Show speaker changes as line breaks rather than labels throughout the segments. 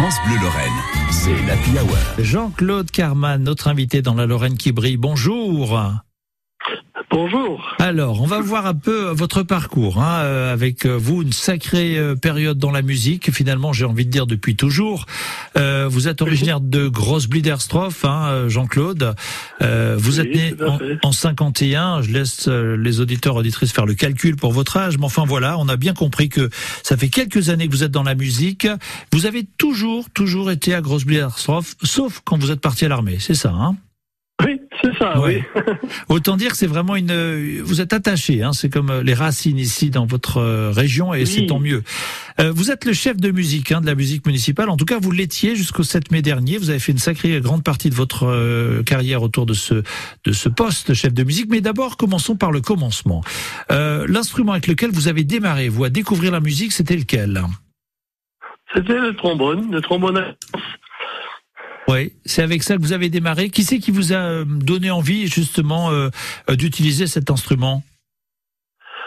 France Bleu Lorraine, c'est l'Happy Hour.
Jean-Claude Carman, notre invité dans la Lorraine qui brille. Bonjour.
Bonjour.
Alors, on va voir un peu votre parcours, hein, euh, avec euh, vous une sacrée euh, période dans la musique. Finalement, j'ai envie de dire depuis toujours. Euh, vous êtes originaire de Grosse-Bliderstroff, hein, Jean-Claude. Euh, vous
Oui,
êtes né en,
fait.
en 51. Je laisse les auditeurs auditrices faire le calcul pour votre âge, mais enfin voilà, on a bien compris que ça fait quelques années que vous êtes dans la musique. Vous avez toujours, toujours été à Grosse-Bliderstroff, sauf quand vous êtes parti à l'armée. C'est ça, hein?
C'est ça,
Ouais.
oui.
Autant dire que c'est vraiment une. euh, Vous êtes attaché, hein, c'est comme euh, les racines ici dans votre euh, région, et
Oui.
c'est tant mieux. Euh, vous êtes le chef de musique hein, de la musique municipale. En tout cas, vous l'étiez jusqu'au 7 mai dernier. Vous avez fait une sacrée grande partie de votre euh, carrière autour de ce de ce poste chef de musique. Mais d'abord, commençons par le commencement. Euh, L'instrument avec lequel vous avez démarré, vous à découvrir la musique, c'était lequel?
C'était le trombone, le trombone. à-
Oui, c'est avec ça que vous avez démarré. Qui c'est qui vous a euh, donné envie justement euh, euh, d'utiliser cet instrument?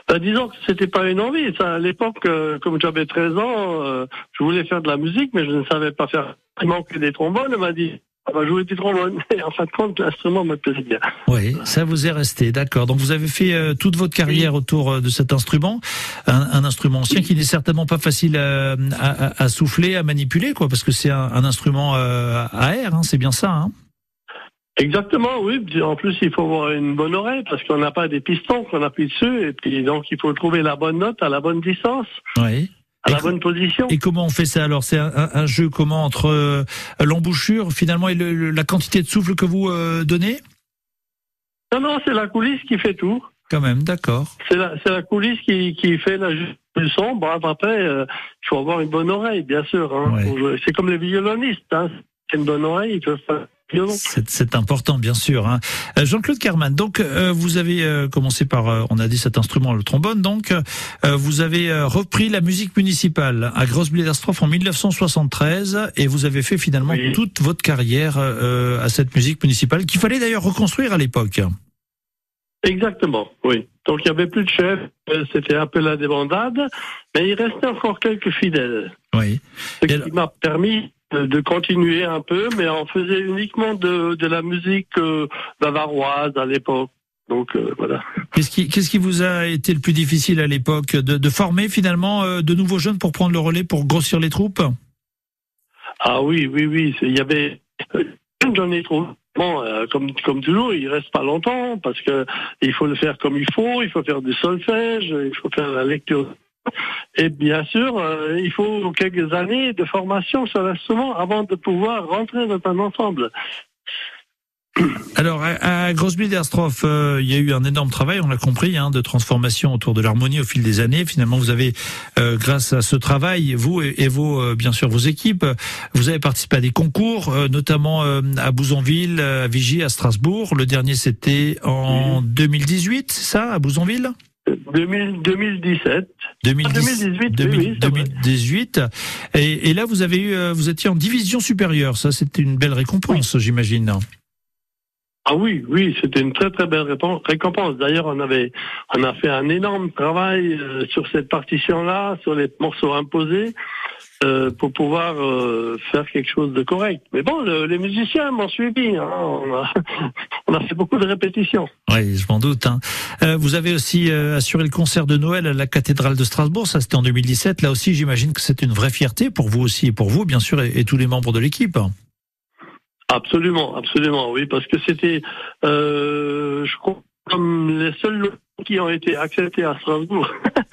Ben, disons que c'était pas une envie. À l'époque, comme j'avais 13 ans, je voulais faire de la musique, mais je ne savais pas faire. Il manquait des trombones. Elle m'a dit, on va jouer des trombones. Et en fin de compte, l'instrument me plaisait bien.
Oui, ça vous est resté, d'accord. Donc vous avez fait euh, toute votre carrière autour euh, de cet instrument, un, un instrument ancien qui n'est certainement pas facile à, à- souffler, à manipuler, quoi, parce que c'est un, un instrument euh, à air, hein, c'est bien ça. Hein
Exactement, oui. En plus, il faut avoir une bonne oreille parce qu'on n'a pas des pistons qu'on appuie dessus. Et puis, donc, il faut trouver la bonne note à la bonne distance,
oui.
À
Et
la bonne position.
Et comment on fait ça alors? C'est un, un- un jeu comment entre euh, l'embouchure finalement et le- le- la quantité de souffle que vous euh, donnez?
Non, non, c'est la coulisse qui fait tout.
Quand même, d'accord.
C'est la, la coulisse qui, qui fait la son. Bon, après, euh, il faut avoir une bonne oreille, bien sûr. Hein,
Ouais.
C'est comme les violonistes. Hein. C'est une bonne oreille, ils peuvent violon.
C'est important, bien sûr. Hein. Euh, Jean-Claude Carman, donc euh, vous avez euh, commencé par, euh, on a dit cet instrument, le trombone, donc vous avez repris la musique municipale à Grosse-Bliderstroff en 1973 et vous avez fait finalement
Oui.
toute votre carrière à cette musique municipale qu'il fallait d'ailleurs reconstruire à l'époque.
Exactement, oui. Donc, il n'y avait plus de chef. C'était un peu la débandade. Mais il restait encore quelques fidèles.
Oui.
Ce
Et
qui
alors-
m'a permis de, de continuer un peu, mais on faisait uniquement de, de la musique euh, bavaroise à l'époque. Donc, euh, voilà.
Qu'est-ce qui, qu'est-ce qui vous a été le plus difficile à l'époque de, de former finalement euh, de nouveaux jeunes pour prendre le relais, pour grossir les troupes?
Ah oui, oui, oui. Il y avait. J'en ai trouvé. Bon, euh, comme, comme toujours, il reste pas longtemps parce que il faut le faire comme il faut. Il faut faire du solfège, il faut faire la lecture. Et bien sûr, euh, il faut quelques années de formation sur l'instrument avant de pouvoir rentrer dans un ensemble.
Alors, à, à Grosse-Bliderstroff, euh, il y a eu un énorme travail, on l'a compris, hein, de transformation autour de l'harmonie au fil des années. Finalement, vous avez, euh, grâce à ce travail, vous et, et vos, euh, bien sûr, vos équipes, vous avez participé à des concours, notamment à Bouzonville, à Vigie, à Strasbourg. Le dernier, c'était en 2018, c'est ça, à Bouzonville?
2000, 2017.
2010,
2018, oui,
2000
oui, c'est vrai.
2018. Et, et là, vous avez eu, euh, vous étiez en division supérieure. Ça, c'était une belle récompense, j'imagine.
Ah oui, oui, c'était une très très belle récompense. D'ailleurs, on avait, on a fait un énorme travail euh, sur cette partition-là, sur les morceaux imposés, euh, pour pouvoir euh, faire quelque chose de correct. Mais bon, le- les musiciens m'ont suivi. hein. On, a, on a fait beaucoup de répétitions.
Oui, je m'en doute. hein. Euh, vous avez aussi assuré le concert de Noël à la cathédrale de Strasbourg. Ça, c'était en 2017. Là aussi, j'imagine que c'est une vraie fierté pour vous aussi et pour vous, bien sûr, et, et tous les membres de l'équipe.
Absolument, absolument, oui, parce que c'était, je crois, comme les seuls qui ont été acceptés à Strasbourg.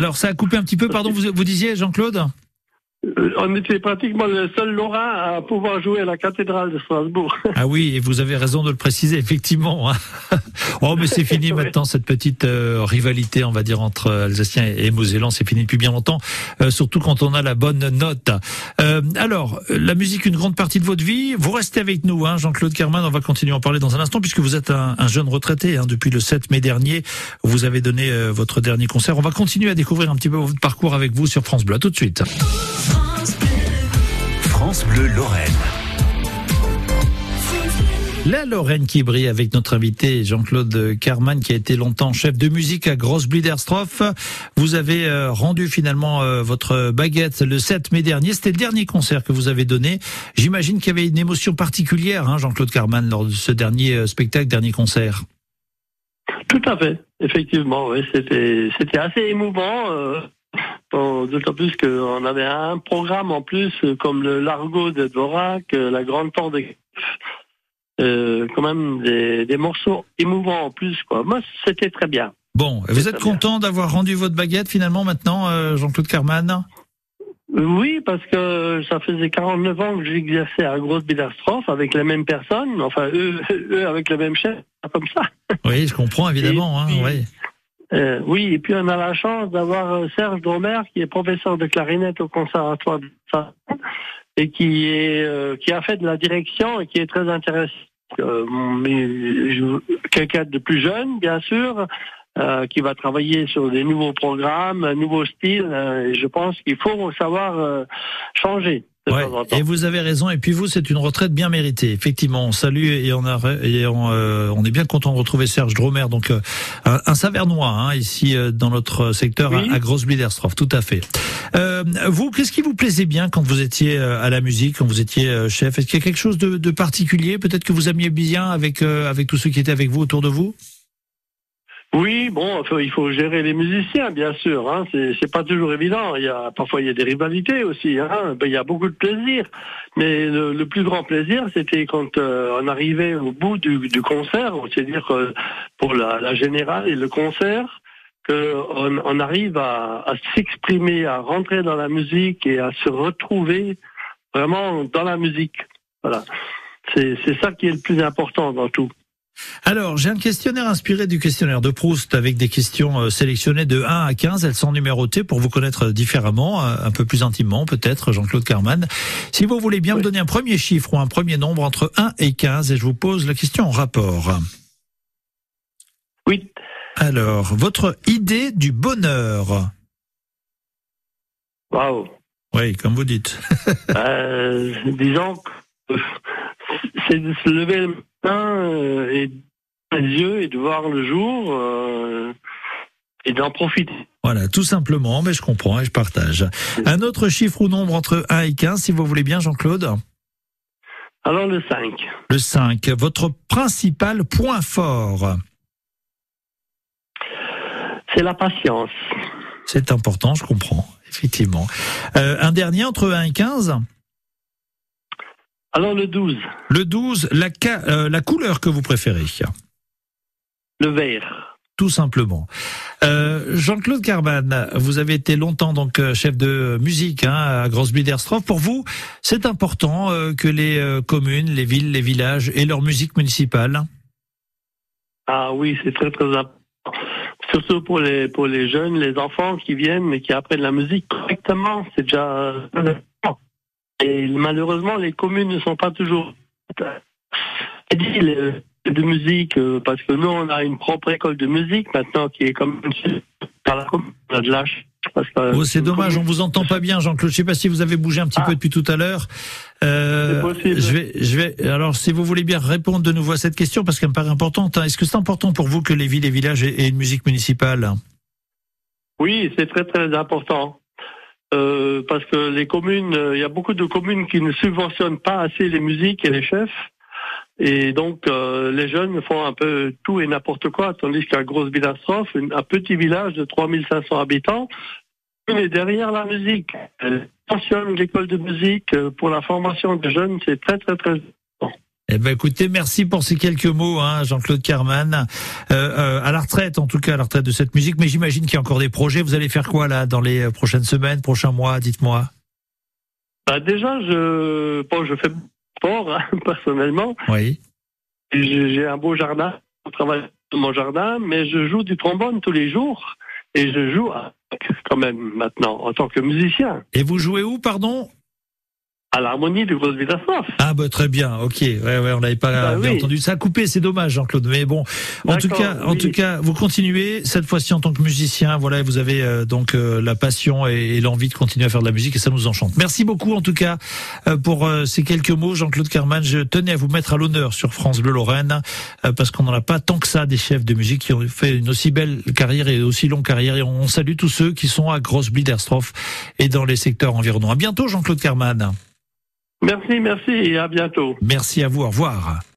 Alors, ça a coupé un petit peu. Pardon, vous, vous disiez, Jean-Claude
Euh, On était pratiquement le seul Lorrain à pouvoir jouer à la cathédrale de Strasbourg.
Ah oui, et vous avez raison de le préciser, effectivement. Oh, mais c'est fini maintenant, cette petite euh, rivalité, on va dire, entre Alsaciens et Mosellans. C'est fini depuis bien longtemps, euh, surtout quand on a la bonne note. Euh, alors, la musique, une grande partie de votre vie. Vous restez avec nous, hein, Jean-Claude Kerman. On va continuer à en parler dans un instant, puisque vous êtes un, un jeune retraité. Hein, depuis le 7 mai dernier, vous avez donné euh, votre dernier concert. On va continuer à découvrir un petit peu votre parcours avec vous sur France Bleu. À tout de suite.
France Bleu Lorraine.
La Lorraine qui brille avec notre invité Jean-Claude Carman qui a été longtemps chef de musique à Grossbliederstroff. Vous avez euh, rendu finalement euh, votre baguette le 7 mai dernier. C'était le dernier concert que vous avez donné. J'imagine qu'il y avait une émotion particulière, hein, Jean-Claude Carman, lors de ce dernier euh, spectacle, dernier concert.
Tout à fait, effectivement, oui, c'était assez émouvant. D'autant plus qu'on avait un programme en plus, comme le Largo de Dvorak, la Grande de euh, quand même des, des, morceaux émouvants en plus. Quoi. Moi, c'était très bien.
Bon, vous êtes content d'avoir rendu votre baguette finalement maintenant, euh, Jean-Claude Carman
oui, parce que ça faisait 49 ans que j'exerçais à Grosse Bilastrophe avec les mêmes personnes, enfin eux, eux avec le même chef, comme ça.
Oui, je comprends évidemment. Hein, oui.
Euh, oui, et puis on a la chance d'avoir Serge Dromer qui est professeur de clarinette au conservatoire de et qui est euh, qui a fait de la direction et qui est très intéressant. Euh, quelqu'un de plus jeune, bien sûr, euh, qui va travailler sur des nouveaux programmes, un nouveau style. et je pense qu'il faut savoir changer.
Ouais, et vous avez raison. Et puis vous, c'est une retraite bien méritée. Effectivement, on salue et on, a, et on, euh, on est bien content de retrouver Serge Dromer, donc euh, un, un, Savernois hein, ici euh, dans notre secteur à, à grosse Tout à fait. vous, qu'est-ce qui vous plaisait bien quand vous étiez à la musique, quand vous étiez chef? Est-ce qu'il y a quelque chose de, de particulier, peut-être que vous aimiez bien avec avec tous ceux qui étaient avec vous autour de vous?
Oui, bon, il faut gérer les musiciens, bien sûr. Hein. C'est pas toujours évident. Il y a parfois il y a des rivalités aussi. Hein. Ben, il y a beaucoup de plaisir, mais le, plus grand plaisir, c'était quand euh, on arrivait au bout du, concert, c'est-à-dire pour la, générale et le concert, qu'on on arrive à, à s'exprimer, à rentrer dans la musique et à se retrouver vraiment dans la musique. Voilà, c'est ça qui est le plus important dans tout.
Alors, j'ai un questionnaire inspiré du questionnaire de Proust avec des questions euh, sélectionnées de 1 à 15. Elles sont numérotées pour vous connaître différemment, euh, un peu plus intimement peut-être, Jean-Claude Carman. Si vous voulez bien me donner un premier chiffre ou un premier nombre entre 1 et 15, et je vous pose la question en rapport.
Oui.
Alors, votre idée du bonheur
Waouh.
Oui, comme vous dites.
euh, disons que c'est de se lever le matin euh, et les yeux et de voir le jour euh, et d'en profiter.
Voilà, tout simplement, mais je comprends et je partage. Un autre chiffre ou nombre entre 1 et 15, si vous voulez bien, Jean-Claude?
Alors le 5.
Le 5. Votre principal point fort
C'est la patience.
C'est important, je comprends, effectivement. Euh, un dernier entre 1 et 15
alors le 12.
Le 12, la, euh, la couleur que vous préférez
Le vert.
Tout simplement. Euh, Jean-Claude Carman, vous avez été longtemps donc euh, chef de musique hein, à Grossbliederstroff. Pour vous, c'est important que les communes, les villes, les villages aient leur musique municipale?
Ah oui, c'est très très important. Surtout pour les pour les jeunes, les enfants qui viennent et qui apprennent la musique correctement, c'est déjà et malheureusement, les communes ne sont pas toujours de musique, euh, parce que nous, on a une propre école de musique maintenant qui est comme par la commune. On a de l'âge.
Oh, c'est dommage, on vous entend pas bien, Jean-Claude. Je sais pas si vous avez bougé un petit peu ah. depuis tout à l'heure.
Euh, possible.
Je vais, je vais. Alors, si vous voulez bien répondre de nouveau à cette question, parce qu'elle me paraît importante. Hein. Est-ce que c'est important pour vous que les villes et villages aient une musique municipale?
Oui, c'est très très important. Euh, parce que les communes, euh, il y a beaucoup de communes qui ne subventionnent pas assez les musiques et les chefs. Et donc, euh, les jeunes font un peu tout et n'importe quoi, tandis qu'à Grosse Bilastrophe, un petit village de 3500 habitants, est derrière la musique. Elle l'école de musique pour la formation des jeunes, c'est très, très, très
eh ben écoutez, merci pour ces quelques mots, hein, Jean-Claude Carman. Euh, euh, à la retraite, en tout cas, à la retraite de cette musique, mais j'imagine qu'il y a encore des projets. Vous allez faire quoi là dans les prochaines semaines, prochains mois Dites-moi?
Bah déjà, je, bon, je fais sport hein, personnellement.
Oui.
J'ai un beau jardin. Je travaille dans mon jardin, mais je joue du trombone tous les jours et je joue quand même maintenant en tant que musicien.
Et vous jouez où, pardon?
À l'harmonie Grosse Villassoif.
Ah bah très bien, ok, ouais, ouais, on n'avait pas
Bah
bien
oui.
entendu. Ça a coupé, c'est dommage, Jean-Claude. Mais bon, en tout cas, en tout cas, vous continuez cette fois-ci en tant que musicien. Voilà, vous avez euh, donc euh, la passion et, et l'envie de continuer à faire de la musique et ça nous enchante. Merci beaucoup en tout cas euh, pour euh, ces quelques mots, Jean-Claude Carman. Je tenais à vous mettre à l'honneur sur France Bleu Lorraine euh, parce qu'on n'en a pas tant que ça des chefs de musique qui ont fait une aussi belle carrière et aussi longue carrière. Et on salue tous ceux qui sont à Grosse-Biederstroff et dans les secteurs environnants. À bientôt, Jean-Claude Carman.
Merci, merci et à bientôt.
Merci à vous. Au revoir.